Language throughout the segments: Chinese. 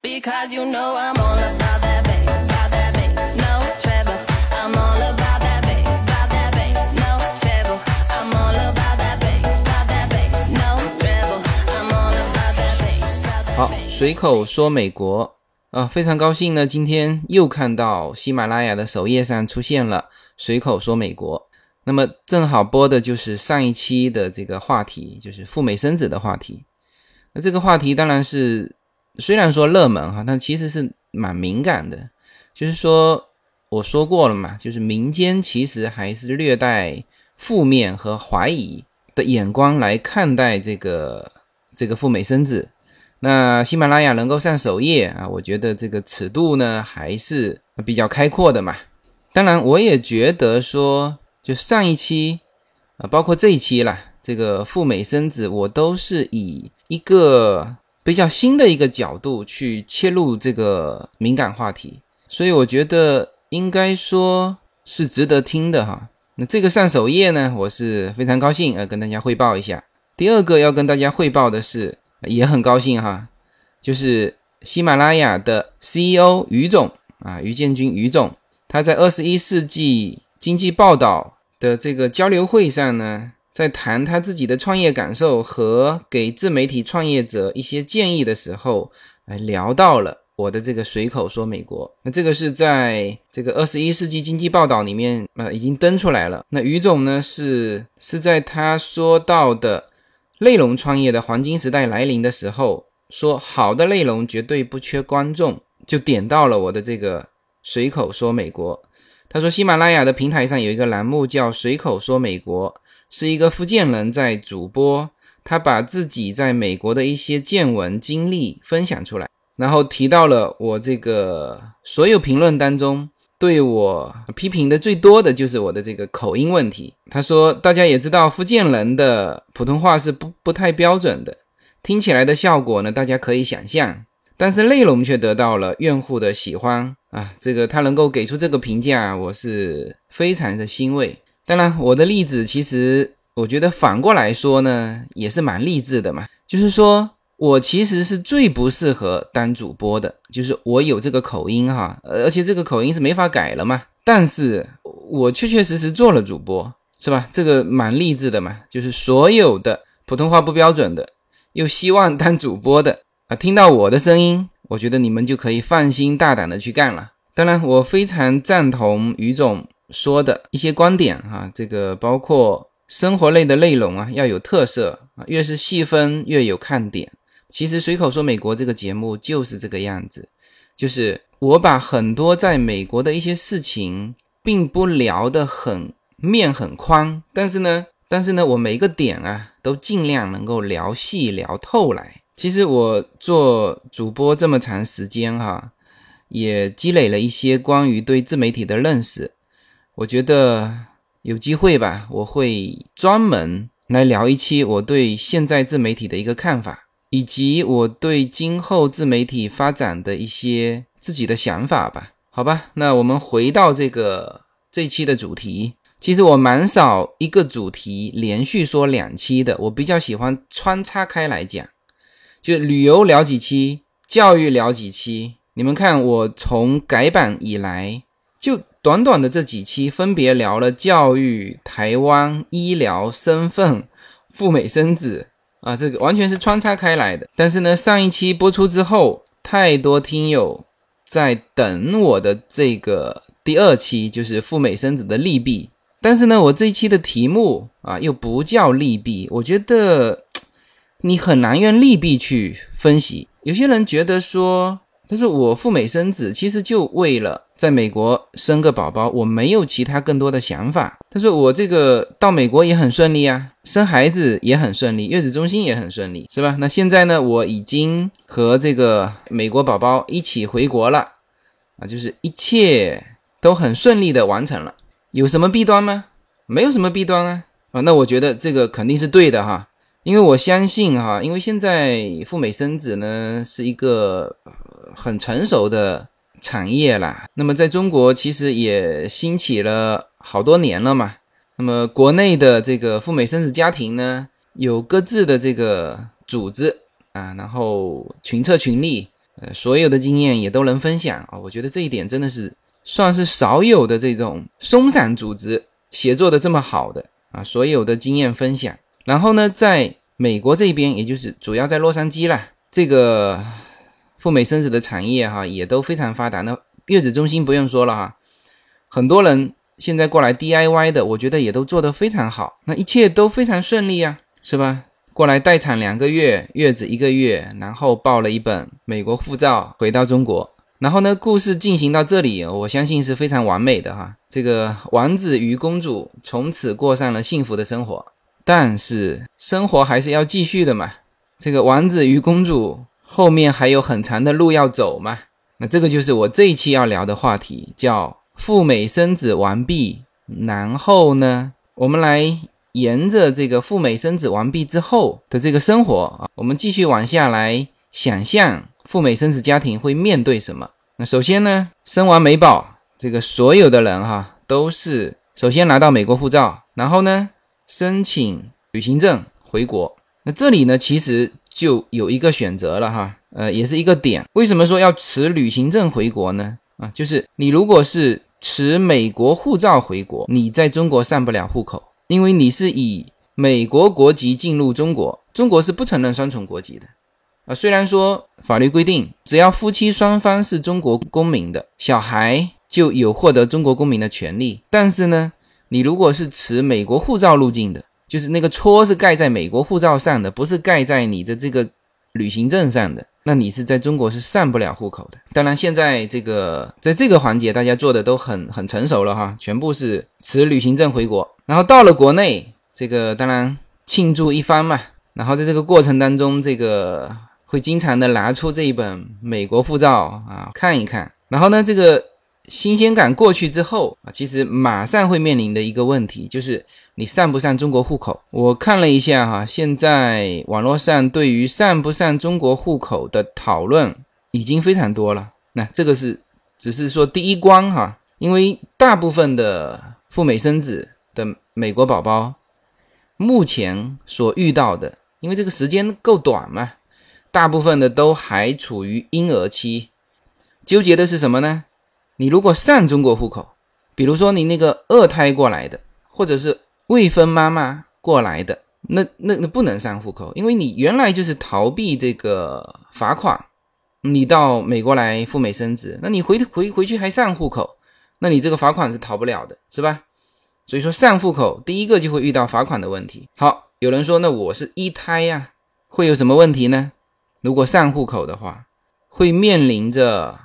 Because you know I'm all about that bass, about that bass, no trouble. I'm all about that bass, about that bass, no trouble. I'm all about that bass, about that bass, no trouble. I'm all about that bass, 'bout that 好，bass. 随口说美国啊，非常高兴呢，今天又看到喜马拉雅的首页上出现了“随口说美国”。那么正好播的就是上一期的这个话题，就是赴美生子的话题。那这个话题当然是虽然说热门哈，但其实是蛮敏感的。就是说我说过了嘛，就是民间其实还是略带负面和怀疑的眼光来看待这个这个赴美生子。那喜马拉雅能够上首页啊，我觉得这个尺度呢还是比较开阔的嘛。当然，我也觉得说，就上一期啊，包括这一期啦，这个赴美生子，我都是以一个比较新的一个角度去切入这个敏感话题，所以我觉得应该说是值得听的哈。那这个上首页呢，我是非常高兴呃跟大家汇报一下。第二个要跟大家汇报的是。也很高兴哈，就是喜马拉雅的 CEO 于总啊，于建军于总，他在二十一世纪经济报道的这个交流会上呢，在谈他自己的创业感受和给自媒体创业者一些建议的时候，来聊到了我的这个随口说美国。那这个是在这个二十一世纪经济报道里面呃已经登出来了。那于总呢是是在他说到的。内容创业的黄金时代来临的时候，说好的内容绝对不缺观众，就点到了我的这个随口说美国。他说，喜马拉雅的平台上有一个栏目叫“随口说美国”，是一个福建人在主播，他把自己在美国的一些见闻经历分享出来，然后提到了我这个所有评论当中。对我批评的最多的就是我的这个口音问题。他说，大家也知道福建人的普通话是不不太标准的，听起来的效果呢，大家可以想象，但是内容却得到了用户的喜欢啊。这个他能够给出这个评价，我是非常的欣慰。当然，我的例子其实我觉得反过来说呢，也是蛮励志的嘛，就是说。我其实是最不适合当主播的，就是我有这个口音哈，而且这个口音是没法改了嘛。但是我确确实实做了主播，是吧？这个蛮励志的嘛。就是所有的普通话不标准的，又希望当主播的啊，听到我的声音，我觉得你们就可以放心大胆的去干了。当然，我非常赞同于总说的一些观点哈，这个包括生活类的内容啊要有特色啊，越是细分越有看点。其实随口说美国这个节目就是这个样子，就是我把很多在美国的一些事情，并不聊得很面很宽，但是呢，但是呢，我每个点啊都尽量能够聊细聊透来。其实我做主播这么长时间哈，也积累了一些关于对自媒体的认识。我觉得有机会吧，我会专门来聊一期我对现在自媒体的一个看法。以及我对今后自媒体发展的一些自己的想法吧，好吧，那我们回到这个这期的主题。其实我蛮少一个主题连续说两期的，我比较喜欢穿插开来讲，就旅游聊几期，教育聊几期。你们看，我从改版以来，就短短的这几期，分别聊了教育、台湾、医疗、身份、赴美生子。啊，这个完全是穿插开来的。但是呢，上一期播出之后，太多听友在等我的这个第二期，就是赴美生子的利弊。但是呢，我这一期的题目啊，又不叫利弊，我觉得你很难用利弊去分析。有些人觉得说，他说我赴美生子，其实就为了在美国生个宝宝，我没有其他更多的想法。他说我这个到美国也很顺利啊，生孩子也很顺利，月子中心也很顺利，是吧？那现在呢，我已经和这个美国宝宝一起回国了，啊，就是一切都很顺利的完成了。有什么弊端吗？没有什么弊端啊，啊，那我觉得这个肯定是对的哈，因为我相信哈，因为现在赴美生子呢是一个很成熟的产业啦。那么在中国其实也兴起了好多年了嘛。那么国内的这个赴美生子家庭呢，有各自的这个组织啊，然后群策群力，呃，所有的经验也都能分享啊。我觉得这一点真的是算是少有的这种松散组织写作的这么好的啊，所有的经验分享。然后呢，在美国这边，也就是主要在洛杉矶啦，这个赴美生子的产业哈也都非常发达。那月子中心不用说了哈，很多人现在过来 DIY 的，我觉得也都做得非常好，那一切都非常顺利啊，是吧？过来待产两个月，月子一个月，然后报了一本美国护照回到中国。然后呢，故事进行到这里，我相信是非常完美的哈。这个王子与公主从此过上了幸福的生活。但是生活还是要继续的嘛，这个王子与公主后面还有很长的路要走嘛。那这个就是我这一期要聊的话题，叫赴美生子完毕，然后呢，我们来沿着这个赴美生子完毕之后的这个生活啊，我们继续往下来想象赴美生子家庭会面对什么。那首先呢，生完美宝，这个所有的人哈都是首先拿到美国护照，然后呢。申请旅行证回国，那这里呢，其实就有一个选择了哈，呃，也是一个点。为什么说要持旅行证回国呢？啊，就是你如果是持美国护照回国，你在中国上不了户口，因为你是以美国国籍进入中国，中国是不承认双重国籍的。啊，虽然说法律规定，只要夫妻双方是中国公民的，小孩就有获得中国公民的权利，但是呢。你如果是持美国护照入境的，就是那个戳是盖在美国护照上的，不是盖在你的这个旅行证上的，那你是在中国是上不了户口的。当然，现在这个在这个环节大家做的都很很成熟了哈，全部是持旅行证回国，然后到了国内，这个当然庆祝一番嘛。然后在这个过程当中，这个会经常的拿出这一本美国护照啊看一看，然后呢这个。新鲜感过去之后啊，其实马上会面临的一个问题就是你上不上中国户口。我看了一下哈，现在网络上对于上不上中国户口的讨论已经非常多了。那这个是只是说第一关哈，因为大部分的赴美生子的美国宝宝目前所遇到的，因为这个时间够短嘛，大部分的都还处于婴儿期，纠结的是什么呢？你如果上中国户口，比如说你那个二胎过来的，或者是未婚妈妈过来的，那那那不能上户口，因为你原来就是逃避这个罚款，你到美国来赴美生子，那你回回回去还上户口，那你这个罚款是逃不了的，是吧？所以说上户口第一个就会遇到罚款的问题。好，有人说那我是一胎呀，会有什么问题呢？如果上户口的话，会面临着。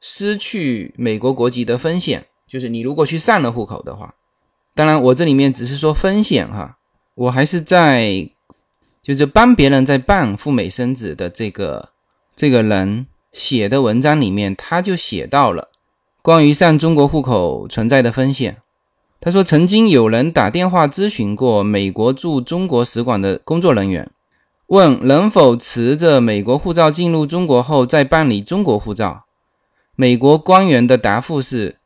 失去美国国籍的风险，就是你如果去上了户口的话，当然我这里面只是说风险哈，我还是在就是帮别人在办赴美生子的这个这个人写的文章里面，他就写到了关于上中国户口存在的风险。他说，曾经有人打电话咨询过美国驻中国使馆的工作人员，问能否持着美国护照进入中国后再办理中国护照。美国官员的答复是：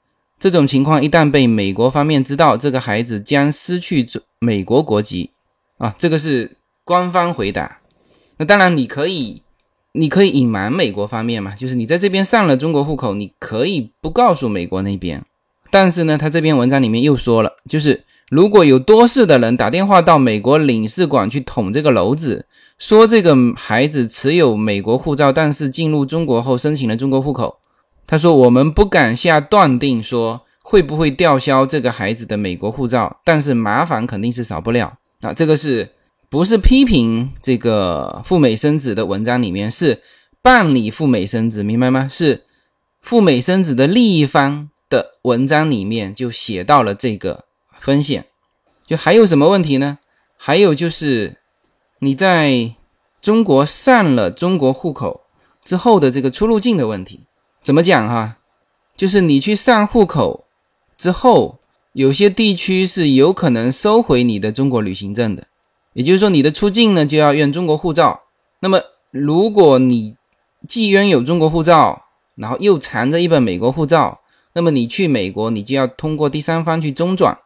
这种情况一旦被美国方面知道，这个孩子将失去美国国籍。啊，这个是官方回答。那当然，你可以，你可以隐瞒美国方面嘛，就是你在这边上了中国户口，你可以不告诉美国那边。但是呢，他这篇文章里面又说了，就是如果有多事的人打电话到美国领事馆去捅这个篓子，说这个孩子持有美国护照，但是进入中国后申请了中国户口。他说：“我们不敢下断定说会不会吊销这个孩子的美国护照，但是麻烦肯定是少不了啊。这个是不是批评这个赴美生子的文章里面是办理赴美生子，明白吗？是赴美生子的另一方的文章里面就写到了这个风险。就还有什么问题呢？还有就是你在中国上了中国户口之后的这个出入境的问题。”怎么讲哈？就是你去上户口之后，有些地区是有可能收回你的中国旅行证的。也就是说，你的出境呢就要用中国护照。那么，如果你既拥有中国护照，然后又藏着一本美国护照，那么你去美国，你就要通过第三方去中转，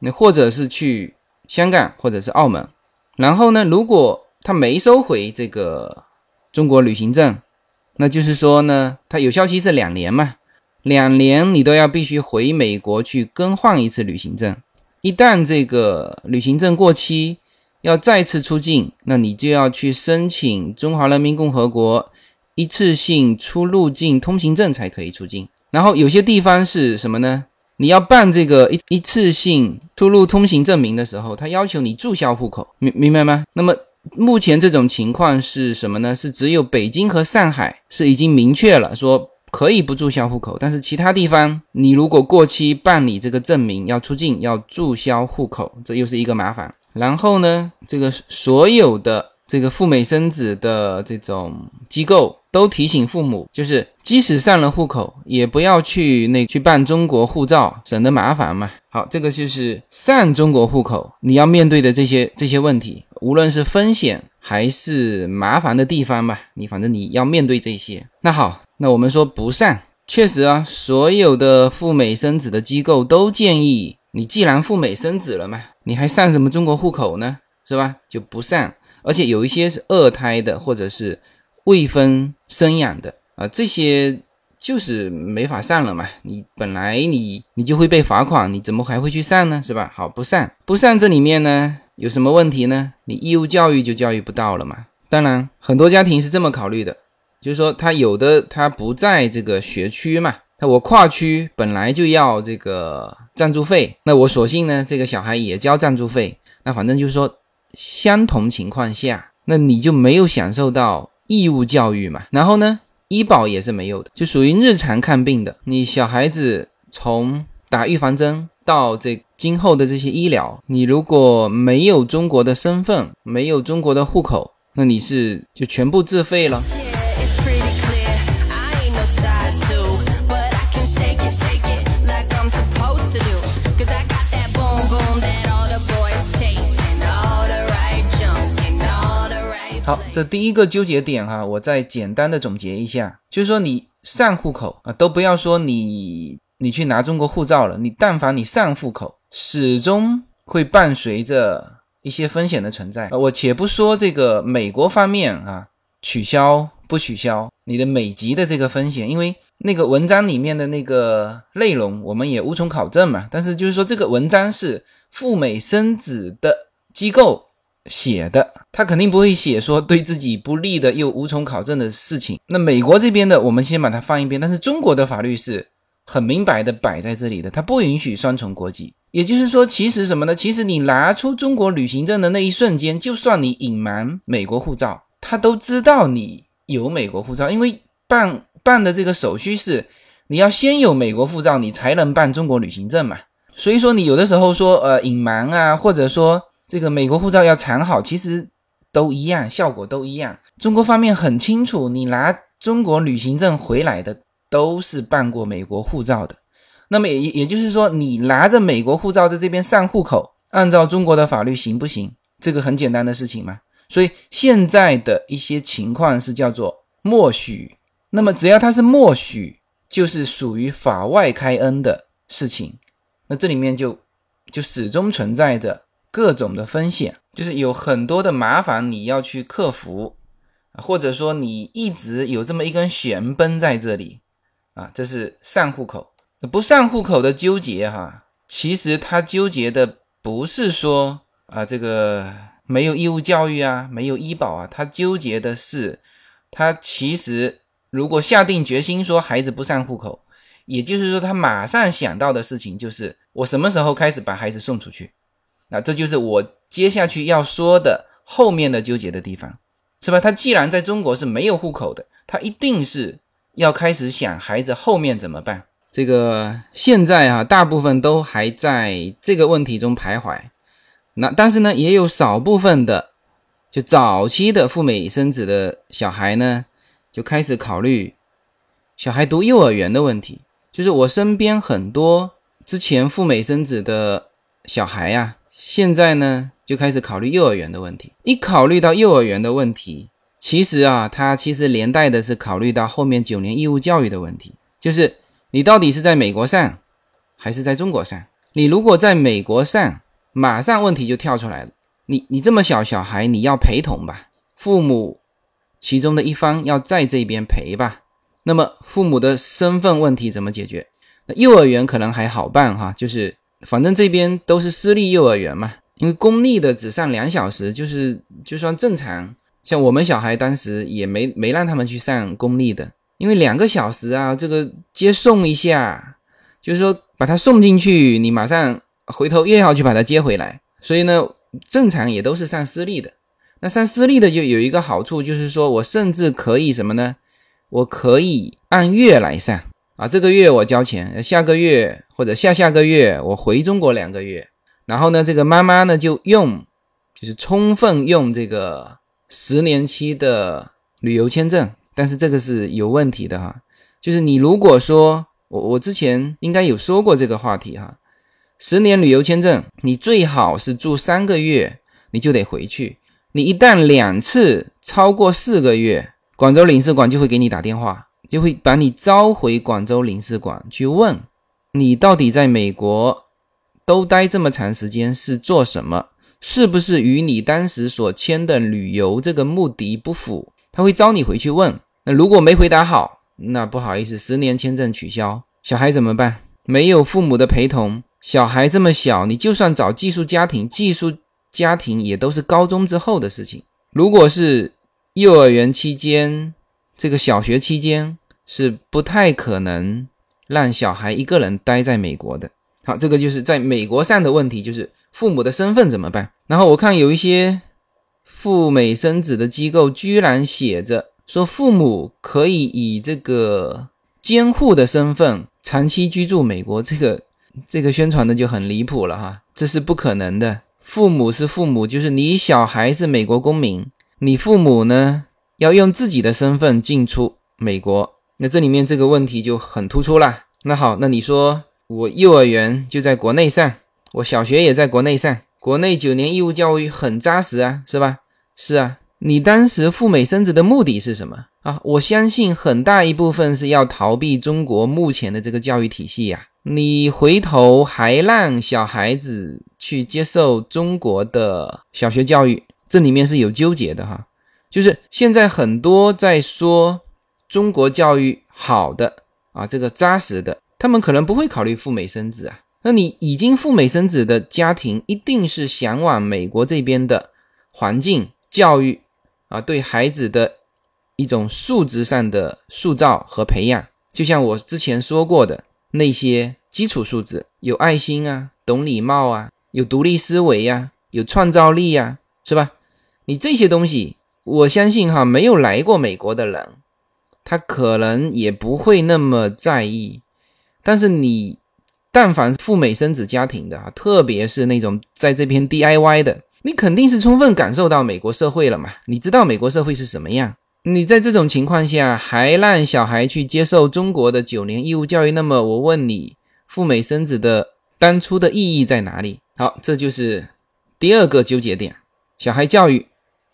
那或者是去香港或者是澳门。然后呢，如果他没收回这个中国旅行证，那就是说呢，它有效期是两年嘛，两年你都要必须回美国去更换一次旅行证。一旦这个旅行证过期，要再次出境，那你就要去申请中华人民共和国一次性出入境通行证才可以出境。然后有些地方是什么呢？你要办这个一一次性出入通行证明的时候，他要求你注销户口，明明白吗？那么目前这种情况是什么呢？是只有北京和上海是已经明确了说可以不注销户口，但是其他地方你如果过期办理这个证明要出境要注销户口，这又是一个麻烦。然后呢，这个所有的这个赴美生子的这种机构都提醒父母，就是即使上了户口，也不要去那去办中国护照，省得麻烦嘛。好，这个就是上中国户口你要面对的这些这些问题，无论是风险还是麻烦的地方吧，你反正你要面对这些。那好，那我们说不上，确实啊，所有的赴美生子的机构都建议你，既然赴美生子了嘛。你还上什么中国户口呢？是吧？就不上，而且有一些是二胎的，或者是未婚生养的啊，这些就是没法上了嘛。你本来你你就会被罚款，你怎么还会去上呢？是吧？好，不上，不上，这里面呢有什么问题呢？你义务教育就教育不到了嘛。当然，很多家庭是这么考虑的，就是说他有的他不在这个学区嘛。那我跨区本来就要这个赞助费，那我索性呢，这个小孩也交赞助费。那反正就是说，相同情况下，那你就没有享受到义务教育嘛。然后呢，医保也是没有的，就属于日常看病的。你小孩子从打预防针到这今后的这些医疗，你如果没有中国的身份，没有中国的户口，那你是就全部自费了。好，这第一个纠结点哈，我再简单的总结一下，就是说你上户口啊，都不要说你你去拿中国护照了，你但凡你上户口，始终会伴随着一些风险的存在。我且不说这个美国方面啊，取消不取消你的美籍的这个风险，因为那个文章里面的那个内容我们也无从考证嘛。但是就是说这个文章是赴美生子的机构。写的，他肯定不会写说对自己不利的又无从考证的事情。那美国这边的，我们先把它放一边。但是中国的法律是很明白的摆在这里的，它不允许双重国籍。也就是说，其实什么呢？其实你拿出中国旅行证的那一瞬间，就算你隐瞒美国护照，他都知道你有美国护照，因为办办的这个手续是你要先有美国护照，你才能办中国旅行证嘛。所以说，你有的时候说呃隐瞒啊，或者说。这个美国护照要藏好，其实都一样，效果都一样。中国方面很清楚，你拿中国旅行证回来的都是办过美国护照的。那么也也就是说，你拿着美国护照在这边上户口，按照中国的法律行不行？这个很简单的事情嘛。所以现在的一些情况是叫做默许。那么只要它是默许，就是属于法外开恩的事情。那这里面就就始终存在的。各种的风险，就是有很多的麻烦你要去克服，或者说你一直有这么一根弦绷在这里啊，这是上户口不上户口的纠结哈。其实他纠结的不是说啊这个没有义务教育啊，没有医保啊，他纠结的是他其实如果下定决心说孩子不上户口，也就是说他马上想到的事情就是我什么时候开始把孩子送出去。那这就是我接下去要说的后面的纠结的地方，是吧？他既然在中国是没有户口的，他一定是要开始想孩子后面怎么办。这个现在啊，大部分都还在这个问题中徘徊。那但是呢，也有少部分的，就早期的赴美生子的小孩呢，就开始考虑小孩读幼儿园的问题。就是我身边很多之前赴美生子的小孩呀。现在呢，就开始考虑幼儿园的问题。一考虑到幼儿园的问题，其实啊，它其实连带的是考虑到后面九年义务教育的问题，就是你到底是在美国上，还是在中国上？你如果在美国上，马上问题就跳出来了。你你这么小小孩，你要陪同吧？父母其中的一方要在这边陪吧。那么父母的身份问题怎么解决？那幼儿园可能还好办哈，就是反正这边都是私立幼儿园嘛，因为公立的只上两小时，就是就算正常。像我们小孩当时也没没让他们去上公立的，因为两个小时啊，这个接送一下，就是说把他送进去，你马上回头又要去把他接回来，所以呢，正常也都是上私立的。那上私立的就有一个好处，就是说我甚至可以什么呢？我可以按月来上啊，这个月我交钱，下个月或者下下个月我回中国两个月，然后呢，这个妈妈呢就用，就是充分用这个。十年期的旅游签证，但是这个是有问题的哈。就是你如果说我我之前应该有说过这个话题哈，十年旅游签证，你最好是住三个月，你就得回去。你一旦两次超过四个月，广州领事馆就会给你打电话，就会把你召回广州领事馆去问你到底在美国都待这么长时间是做什么。是不是与你当时所签的旅游这个目的不符？他会招你回去问。那如果没回答好，那不好意思，十年签证取消。小孩怎么办？没有父母的陪同，小孩这么小，你就算找寄宿家庭，寄宿家庭也都是高中之后的事情。如果是幼儿园期间，这个小学期间是不太可能让小孩一个人待在美国的。好，这个就是在美国上的问题，就是。父母的身份怎么办？然后我看有一些赴美生子的机构，居然写着说父母可以以这个监护的身份长期居住美国，这个 这个宣传的就很离谱了哈，这是不可能的。父母是父母，就是你小孩是美国公民，你父母呢要用自己的身份进出美国，那这里面这个问题就很突出了。那好，那你说我幼儿园就在国内上。我小学也在国内上，国内九年义务教育很扎实啊，是吧？是啊，你当时赴美生子的目的是什么啊？我相信很大一部分是要逃避中国目前的这个教育体系呀。你回头还让小孩子去接受中国的小学教育，这里面是有纠结的哈。就是现在很多在说中国教育好的啊，这个扎实的，他们可能不会考虑赴美生子啊。那你已经赴美生子的家庭，一定是向往美国这边的环境、教育啊，对孩子的一种素质上的塑造和培养。就像我之前说过的那些基础素质，有爱心啊，懂礼貌啊，有独立思维呀，有创造力呀，是吧？你这些东西，我相信哈，没有来过美国的人，他可能也不会那么在意。但是你。但凡赴美生子家庭的啊，特别是那种在这边 DIY 的，你肯定是充分感受到美国社会了嘛？你知道美国社会是什么样？你在这种情况下还让小孩去接受中国的九年义务教育，那么我问你，赴美生子的当初的意义在哪里？好，这就是第二个纠结点，小孩教育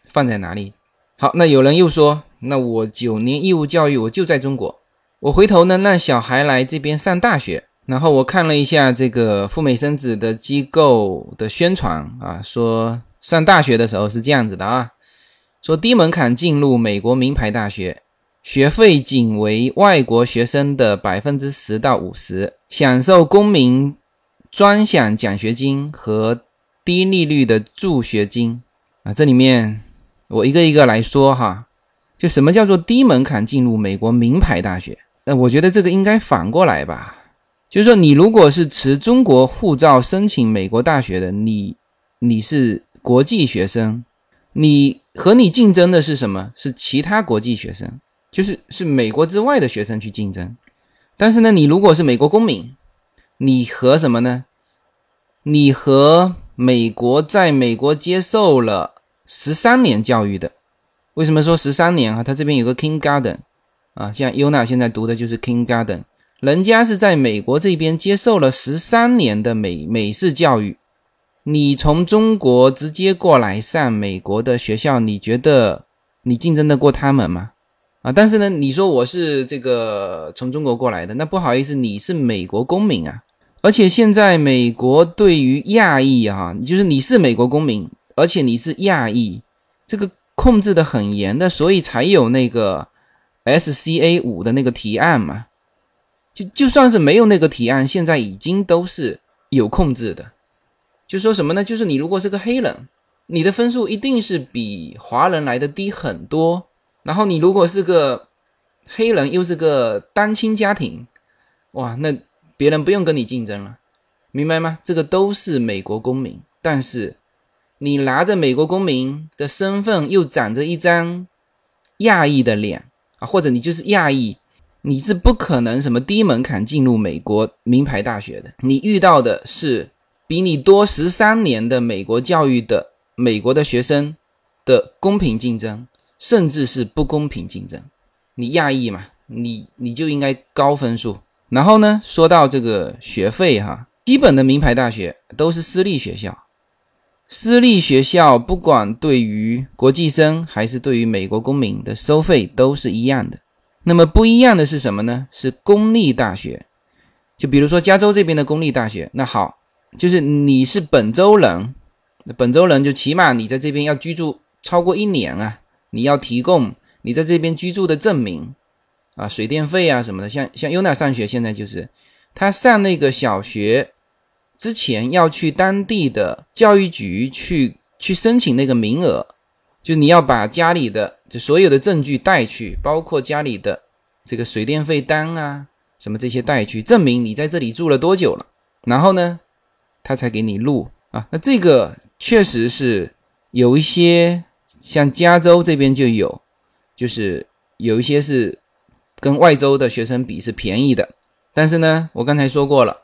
放在哪里？好，那有人又说，那我九年义务教育我就在中国，我回头呢让小孩来这边上大学。然后我看了一下这个赴美生子的机构的宣传啊，说上大学的时候是这样子的啊，说低门槛进入美国名牌大学，学费仅为外国学生的百分之十到五十，享受公民专享奖学金和低利率的助学金啊。这里面我一个一个来说哈，就什么叫做低门槛进入美国名牌大学？那我觉得这个应该反过来吧。就是说，你如果是持中国护照申请美国大学的，你你是国际学生，你和你竞争的是什么？是其他国际学生，就是是美国之外的学生去竞争。但是呢，你如果是美国公民，你和什么呢？你和美国在美国接受了十三年教育的。为什么说十三年啊？他这边有个 King Garden 啊，像 Yuna 现在读的就是 King Garden。人家是在美国这边接受了十三年的美美式教育，你从中国直接过来上美国的学校，你觉得你竞争得过他们吗？啊，但是呢，你说我是这个从中国过来的，那不好意思，你是美国公民啊，而且现在美国对于亚裔啊，就是你是美国公民，而且你是亚裔，这个控制的很严的，所以才有那个 SCA 五的那个提案嘛。就就算是没有那个提案，现在已经都是有控制的。就说什么呢？就是你如果是个黑人，你的分数一定是比华人来的低很多。然后你如果是个黑人，又是个单亲家庭，哇，那别人不用跟你竞争了，明白吗？这个都是美国公民，但是你拿着美国公民的身份，又长着一张亚裔的脸啊，或者你就是亚裔。你是不可能什么低门槛进入美国名牌大学的，你遇到的是比你多十三年的美国教育的美国的学生的公平竞争，甚至是不公平竞争。你亚裔嘛，你你就应该高分数。然后呢，说到这个学费哈，基本的名牌大学都是私立学校，私立学校不管对于国际生还是对于美国公民的收费都是一样的。那么不一样的是什么呢？是公立大学，就比如说加州这边的公立大学。那好，就是你是本州人，本州人就起码你在这边要居住超过一年啊，你要提供你在这边居住的证明啊，水电费啊什么的。像像优娜上学现在就是，他上那个小学之前要去当地的教育局去去申请那个名额。就你要把家里的就所有的证据带去，包括家里的这个水电费单啊，什么这些带去，证明你在这里住了多久了。然后呢，他才给你录啊。那这个确实是有一些，像加州这边就有，就是有一些是跟外州的学生比是便宜的。但是呢，我刚才说过了，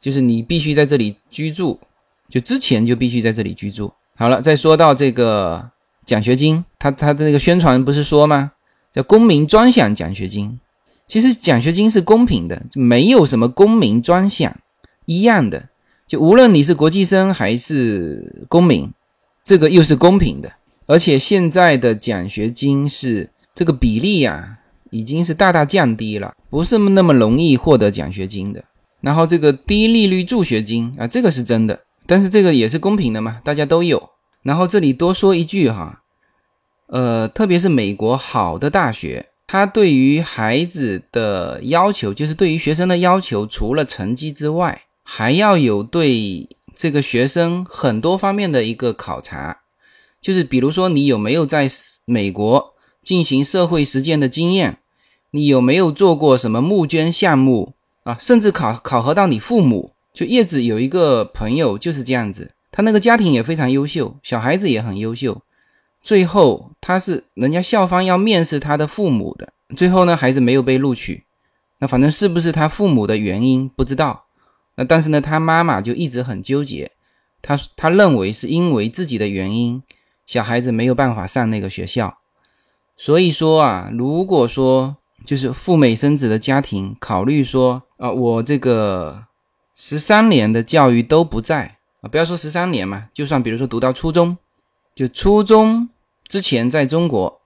就是你必须在这里居住，就之前就必须在这里居住。好了，再说到这个。奖学金，他他的那个宣传不是说吗？叫公民专享奖学金。其实奖学金是公平的，没有什么公民专享，一样的。就无论你是国际生还是公民，这个又是公平的。而且现在的奖学金是这个比例呀，已经是大大降低了，不是那么容易获得奖学金的。然后这个低利率助学金啊，这个是真的，但是这个也是公平的嘛，大家都有。然后这里多说一句哈，呃，特别是美国好的大学，它对于孩子的要求，就是对于学生的要求，除了成绩之外，还要有对这个学生很多方面的一个考察，就是比如说你有没有在美国进行社会实践的经验，你有没有做过什么募捐项目啊，甚至考考核到你父母。就叶子有一个朋友就是这样子。他那个家庭也非常优秀，小孩子也很优秀。最后他是人家校方要面试他的父母的，最后呢孩子没有被录取。那反正是不是他父母的原因不知道。那但是呢他妈妈就一直很纠结，他他认为是因为自己的原因，小孩子没有办法上那个学校。所以说啊，如果说就是赴美生子的家庭考虑说啊，我这个十三年的教育都不在。不要说十三年嘛，就算比如说读到初中，就初中之前在中国，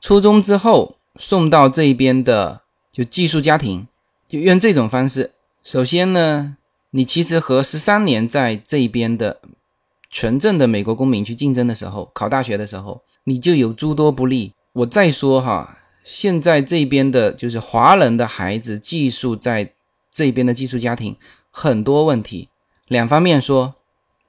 初中之后送到这边的就寄宿家庭，就用这种方式。首先呢，你其实和十三年在这边的纯正的美国公民去竞争的时候，考大学的时候，你就有诸多不利。我再说哈，现在这边的就是华人的孩子寄宿在这边的寄宿家庭，很多问题，两方面说。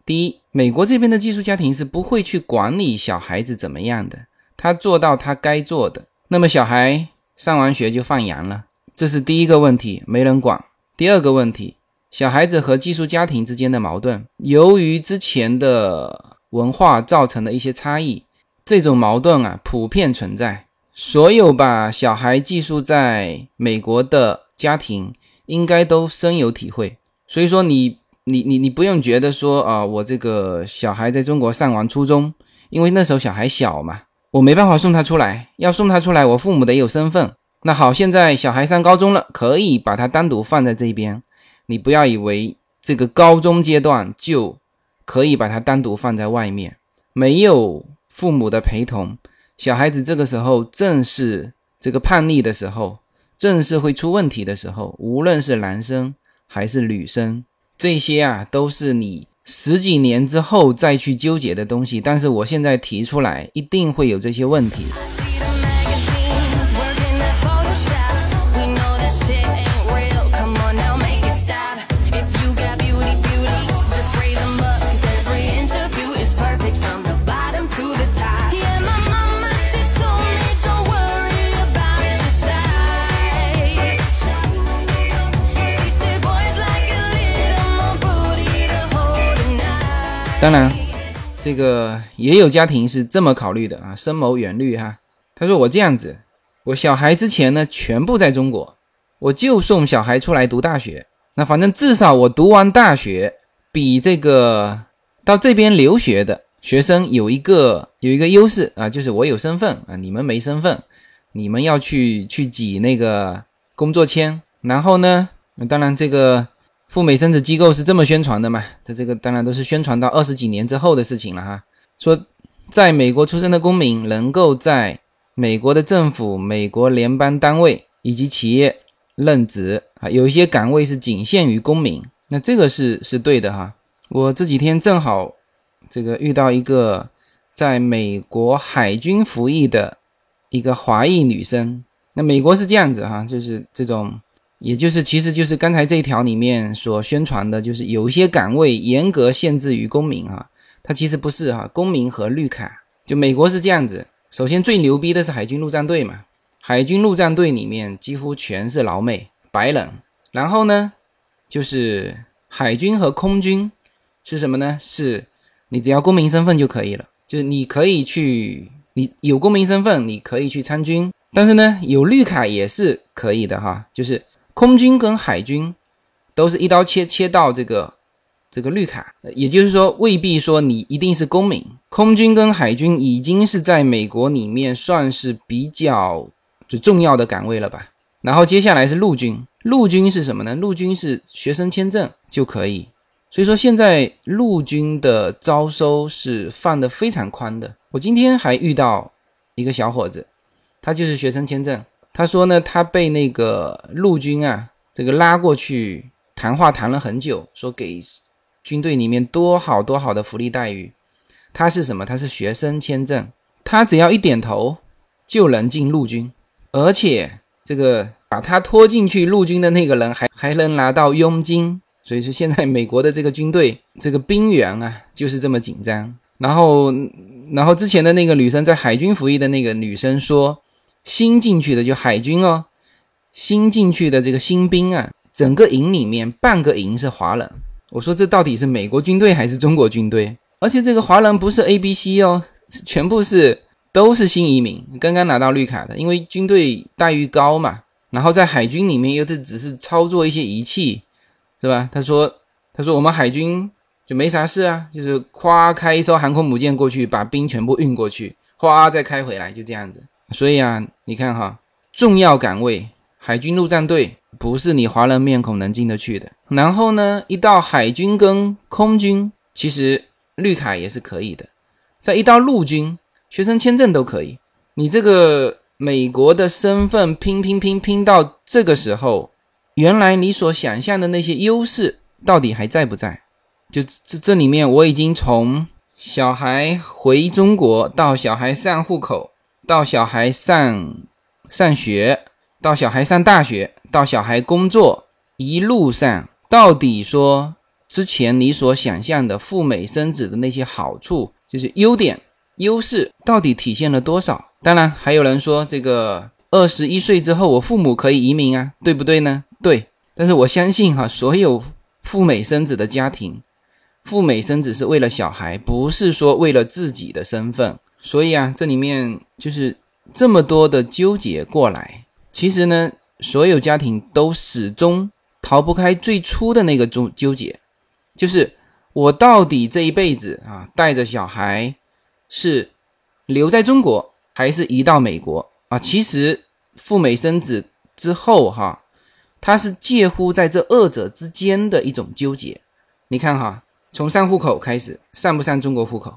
第一，美国这边的寄宿家庭是不会去管理小孩子怎么样的，他做到他该做的，那么小孩上完学就放羊了，这是第一个问题，没人管。第二个问题，小孩子和寄宿家庭之间的矛盾，由于之前的文化造成的一些差异，这种矛盾啊普遍存在。所有把小孩寄宿在美国的家庭，应该都深有体会。所以说你。你你你不用觉得说啊，我这个小孩在中国上完初中，因为那时候小孩小嘛，我没办法送他出来。要送他出来，我父母得有身份。那好，现在小孩上高中了，可以把他单独放在这边。你不要以为这个高中阶段就可以把他单独放在外面，没有父母的陪同，小孩子这个时候正是这个叛逆的时候，正是会出问题的时候。无论是男生还是女生。这些啊，都是你十几年之后再去纠结的东西，但是我现在提出来，一定会有这些问题。当然，这个也有家庭是这么考虑的啊，深谋远虑哈。他说我这样子，我小孩之前呢全部在中国，我就送小孩出来读大学。那反正至少我读完大学，比这个到这边留学的学生有一个有一个优势啊，就是我有身份啊，你们没身份，你们要去去挤那个工作签。然后呢，那当然这个赴美生子机构是这么宣传的嘛？它这个当然都是宣传到二十几年之后的事情了哈。说在美国出生的公民能够在美国的政府、美国联邦单位以及企业任职啊，有一些岗位是仅限于公民，那这个是是对的哈。我这几天正好这个遇到一个在美国海军服役的一个华裔女生，那美国是这样子哈，就是这种。也就是，其实就是刚才这一条里面所宣传的，就是有一些岗位严格限制于公民啊，它其实不是哈，公民和绿卡，就美国是这样子。首先最牛逼的是海军陆战队嘛，海军陆战队里面几乎全是老美白人，然后呢，就是海军和空军是什么呢？是你只要公民身份就可以了，就是你可以去，你有公民身份你可以去参军，但是呢，有绿卡也是可以的哈，就是。空军跟海军都是一刀切切到这个这个绿卡，也就是说未必说你一定是公民。空军跟海军已经是在美国里面算是比较就重要的岗位了吧。然后接下来是陆军，陆军是什么呢？陆军是学生签证就可以。所以说现在陆军的招收是放的非常宽的。我今天还遇到一个小伙子，他就是学生签证。他说呢，他被那个陆军啊，这个拉过去谈话谈了很久，说给军队里面多好多好的福利待遇。他是什么？他是学生签证，他只要一点头就能进陆军，而且这个把他拖进去陆军的那个人还还能拿到佣金。所以说现在美国的这个军队这个兵源啊就是这么紧张。然后，然后之前的那个女生在海军服役的那个女生说。新进去的就海军哦，新进去的这个新兵啊，整个营里面半个营是华人。我说这到底是美国军队还是中国军队？而且这个华人不是 A、B、C 哦，全部是都是新移民，刚刚拿到绿卡的。因为军队待遇高嘛，然后在海军里面又是只是操作一些仪器，是吧？他说，他说我们海军就没啥事啊，就是夸开一艘航空母舰过去，把兵全部运过去，哗再开回来，就这样子。所以啊，你看哈，重要岗位，海军陆战队不是你华人面孔能进得去的。然后呢，一到海军跟空军，其实绿卡也是可以的。再一到陆军，学生签证都可以。你这个美国的身份拼拼拼拼到这个时候，原来你所想象的那些优势到底还在不在？就这这里面，我已经从小孩回中国到小孩上户口。到小孩上上学，到小孩上大学，到小孩工作，一路上到底说之前你所想象的赴美生子的那些好处，就是优点、优势，到底体现了多少？当然，还有人说这个二十一岁之后，我父母可以移民啊，对不对呢？对。但是我相信哈，所有赴美生子的家庭，赴美生子是为了小孩，不是说为了自己的身份。所以啊，这里面就是这么多的纠结过来，其实呢，所有家庭都始终逃不开最初的那个纠纠结，就是我到底这一辈子啊，带着小孩是留在中国还是移到美国啊？其实赴美生子之后哈，他是介乎在这二者之间的一种纠结。你看哈，从上户口开始，上不上中国户口？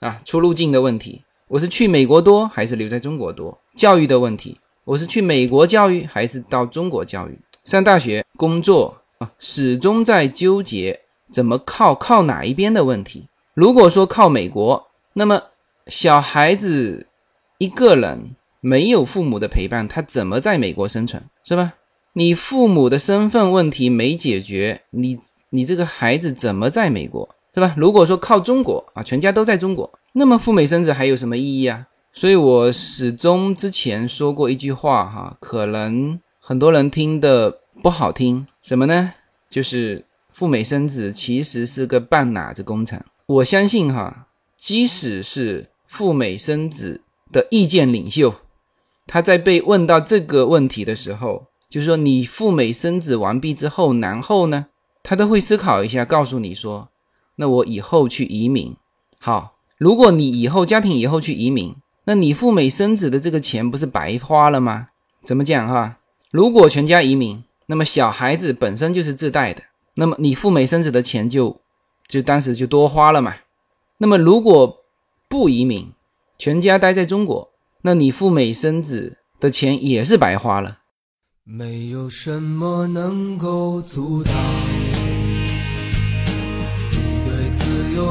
啊，出入境的问题，我是去美国多还是留在中国多？教育的问题，我是去美国教育还是到中国教育？上大学、工作啊，始终在纠结怎么靠靠哪一边的问题。如果说靠美国，那么小孩子一个人没有父母的陪伴，他怎么在美国生存，是吧？你父母的身份问题没解决，你你这个孩子怎么在美国，是吧？如果说靠中国啊，全家都在中国，那么赴美生子还有什么意义啊？所以我始终之前说过一句话哈，可能很多人听的不好听，什么呢？就是赴美生子其实是个半哪子工程。我相信哈，即使是赴美生子的意见领袖，他在被问到这个问题的时候，就是说你赴美生子完毕之后，然后呢，他都会思考一下，告诉你说，那我以后去移民。好，如果你以后家庭以后去移民。那你赴美生子的这个钱不是白花了吗？怎么讲哈？如果全家移民，那么小孩子本身就是自带的，那么你赴美生子的钱就就当时就多花了嘛。那么如果不移民，全家待在中国，那你赴美生子的钱也是白花了。没有什么能够阻挡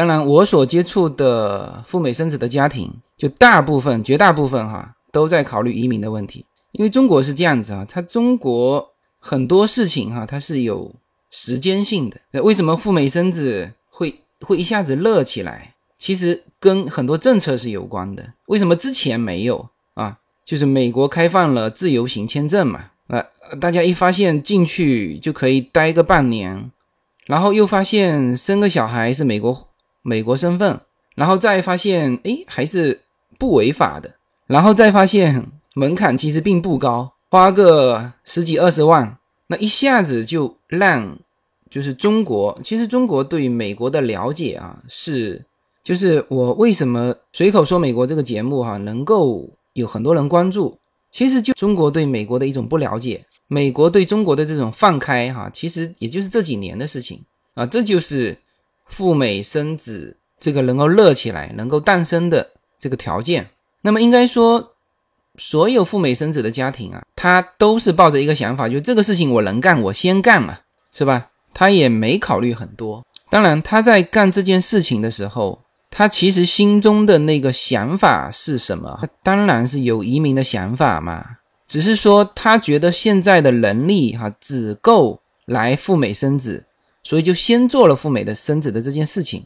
当然，我所接触的赴美生子的家庭，就大部分、绝大部分哈，都在考虑移民的问题。因为中国是这样子啊，它中国很多事情哈，它是有时间性的。为什么赴美生子会 会一下子热起来？其实跟很多政策是有关的。为什么之前没有啊？就是美国开放了自由行签证嘛，呃，大家一发现进去就可以待个半年，然后又发现生个小孩是美国。美国身份，然后再发现，哎，还是不违法的，然后再发现门槛其实并不高，花个十几二十万，那一下子就让，就是中国，其实中国对美国的了解啊，是，就是我为什么随口说美国这个节目哈，能够有很多人关注，其实就中国对美国的一种不了解，美国对中国的这种放开哈，其实也就是这几年的事情。啊，这就是。赴美生子这个能够热起来、能够诞生的这个条件，那么应该说，所有赴美生子的家庭啊，他都是抱着一个想法，就这个事情我能干，我先干嘛，是吧？他也没考虑很多。当然，他在干这件事情的时候，他其实心中的那个想法是什么？当然是有移民的想法嘛，只是说他觉得现在的能力哈只够来赴美生子。所以就先做了赴美的生子的这件事情，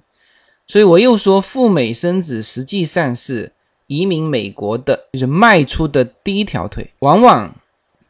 所以我又说赴美生子实际上是移民美国的，就是迈出的第一条腿。往往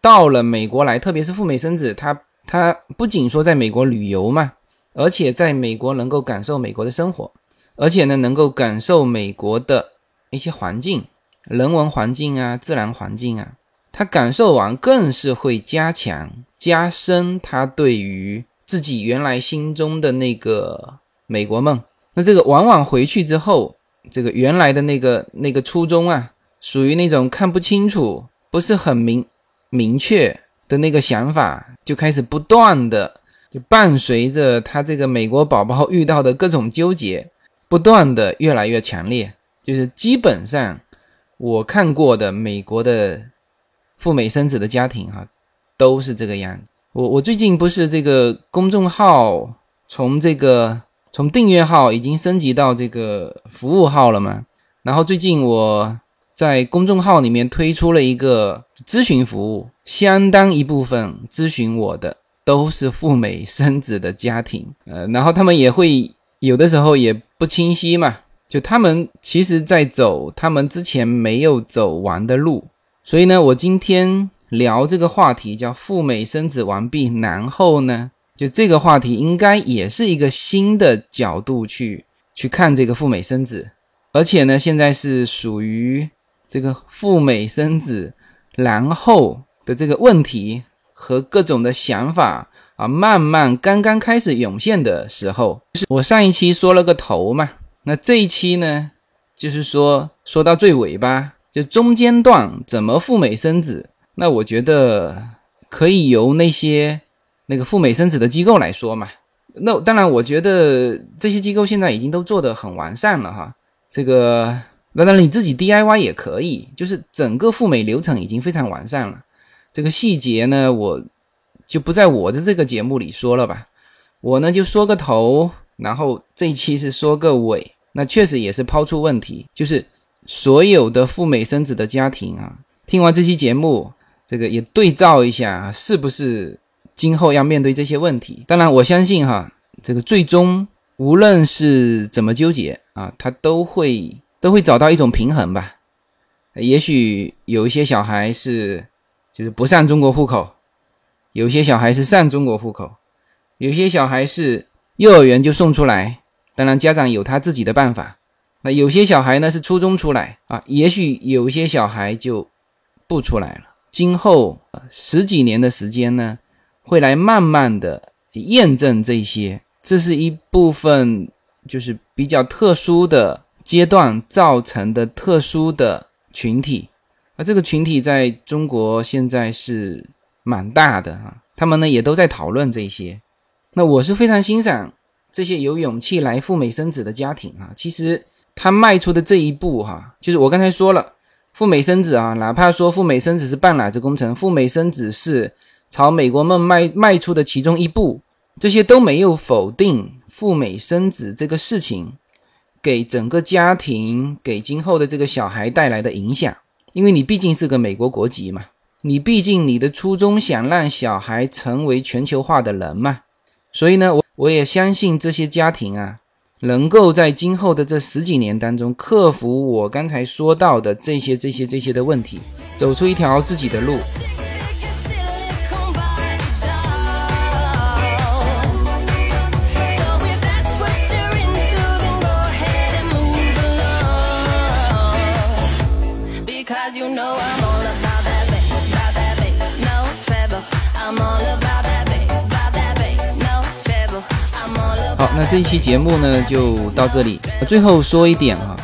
到了美国来，特别是赴美生子，他他不仅说在美国旅游嘛，而且在美国能够感受美国的生活，而且呢能够感受美国的一些环境、人文环境啊、自然环境啊，他感受完更是会加强、加深他对于。自己原来心中的那个美国梦，那这个往往回去之后，这个原来的那个那个初衷啊，属于那种看不清楚、不是很明明确的那个想法，就开始不断的就伴随着他这个美国宝宝遇到的各种纠结，不断的越来越强烈。就是基本上我看过的美国的赴美生子的家庭哈，都是这个样子。我我最近不是这个公众号从这个从订阅号已经升级到这个服务号了吗？然后最近我在公众号里面推出了一个咨询服务，相当一部分咨询我的都是赴美生子的家庭，呃，然后他们也会有的时候也不清晰嘛，就他们其实在走他们之前没有走完的路，所以呢，我今天聊这个话题叫赴美生子完毕，然后呢，就这个话题应该也是一个新的角度去去看这个赴美生子，而且呢，现在是属于这个赴美生子然后。的这个问题和各种的想法啊，慢慢刚刚开始涌现的时候，就是我上一期说了个头嘛，那这一期呢，就是说说到最尾巴，就中间段怎么赴美生子，那我觉得可以由那些那个赴美生子的机构来说嘛。那当然，我觉得这些机构现在已经都做得很完善了哈。这个那当然你自己 DIY 也可以，就是整个赴美流程已经非常完善了。这个细节呢，我就不在我的这个节目里说了吧。我呢就说个头，然后这一期是说个尾。那确实也是抛出问题，就是所有的赴美生子的家庭啊，听完这期节目，这个也对照一下，是不是今后要面对这些问题？当然，我相信哈，这个最终无论是怎么纠结啊，他都会都会找到一种平衡吧。也许有一些小孩是。就是不上中国户口，有些小孩是上中国户口，有些小孩是幼儿园就送出来，当然家长有他自己的办法。那有些小孩呢是初中出来啊，也许有些小孩就不出来了。今后十几年的时间呢，会来慢慢的验证这些，这是一部分就是比较特殊的阶段造成的特殊的群体。而这个群体在中国现在是蛮大的哈，他们呢也都在讨论这些。那我是非常欣赏这些有勇气来赴美生子的家庭啊。其实他迈出的这一步哈，就是我刚才说了，赴美生子啊，哪怕说赴美生子是半拉子工程，赴美生子是朝美国梦迈迈出的其中一步，这些都没有否定赴美生子这个事情给整个家庭、给今后的这个小孩带来的影响。因为你毕竟是个美国国籍嘛，你毕竟你的初衷想让小孩成为全球化的人嘛，所以呢，我我也相信这些家庭啊，能够在今后的这十几年当中克服我刚才说到的这些这些这些的问题，走出一条自己的路。好那这一期节目呢，就到这里。最后说一点啊，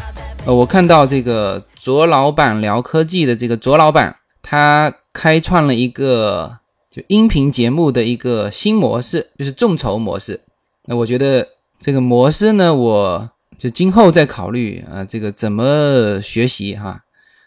呃，我看到这个卓老板聊科技的这个卓老板，他开创了一个就音频节目的一个新模式，就是众筹模式。那我觉得这个模式呢，我就今后再考虑啊，这个怎么学习哈。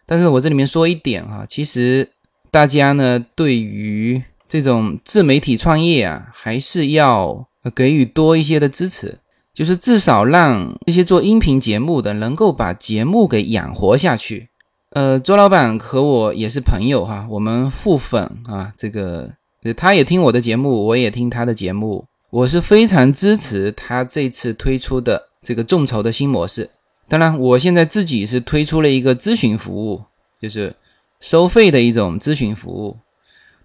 但是我这里面说一点哈，其实大家呢，对于这种自媒体创业啊，还是要。给予多一些的支持，就是至少让这些做音频节目的能够把节目给养活下去。呃，周老板和我也是朋友哈，我们互粉啊，这个他也听我的节目，我也听他的节目，我是非常支持他这次推出的这个众筹的新模式。当然，我现在自己是推出了一个咨询服务，就是收费的一种咨询服务。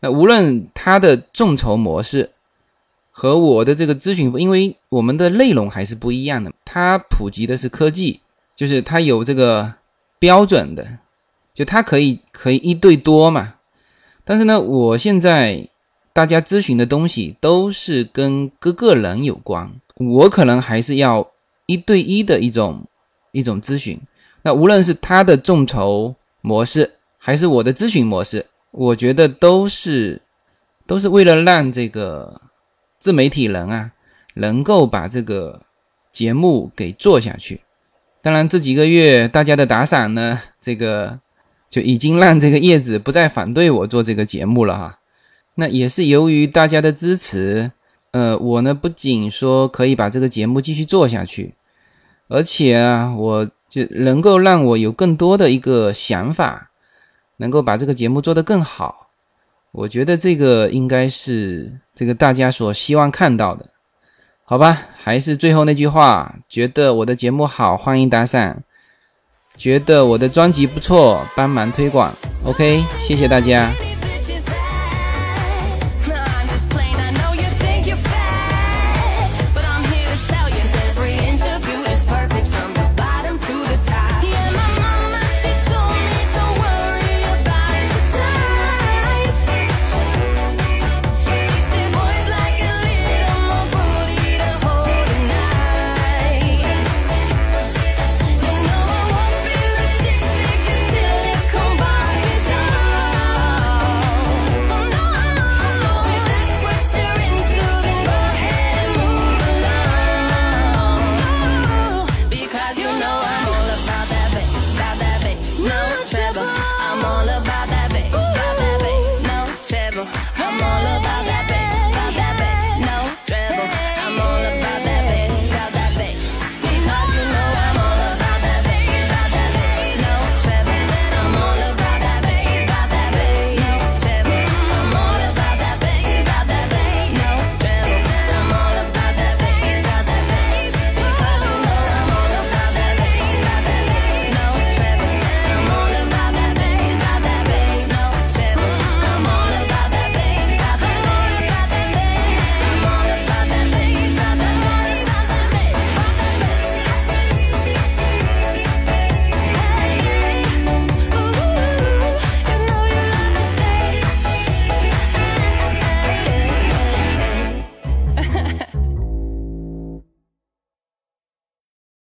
那无论他的众筹模式。和我的这个咨询，因为我们的内容还是不一样的。它普及的是科技，就是它有这个标准的，就它可以可以一对多嘛。但是呢，我现在大家咨询的东西都是跟各个人有关，我可能还是要一对一的一种一种咨询。那无论是他的众筹模式，还是我的咨询模式，我觉得都是都是为了让这个。自媒体人啊，能够把这个节目给做下去。当然，这几个月大家的打赏呢，这个就已经让这个叶子不再反对我做这个节目了哈。那也是由于大家的支持，呃，我呢不仅说可以把这个节目继续做下去，而且啊，我就能够让我有更多的一个想法，能够把这个节目做得更好。我觉得这个应该是这个大家所希望看到的，好吧？还是最后那句话，觉得我的节目好，欢迎打赏；觉得我的专辑不错，帮忙推广。OK，谢谢大家。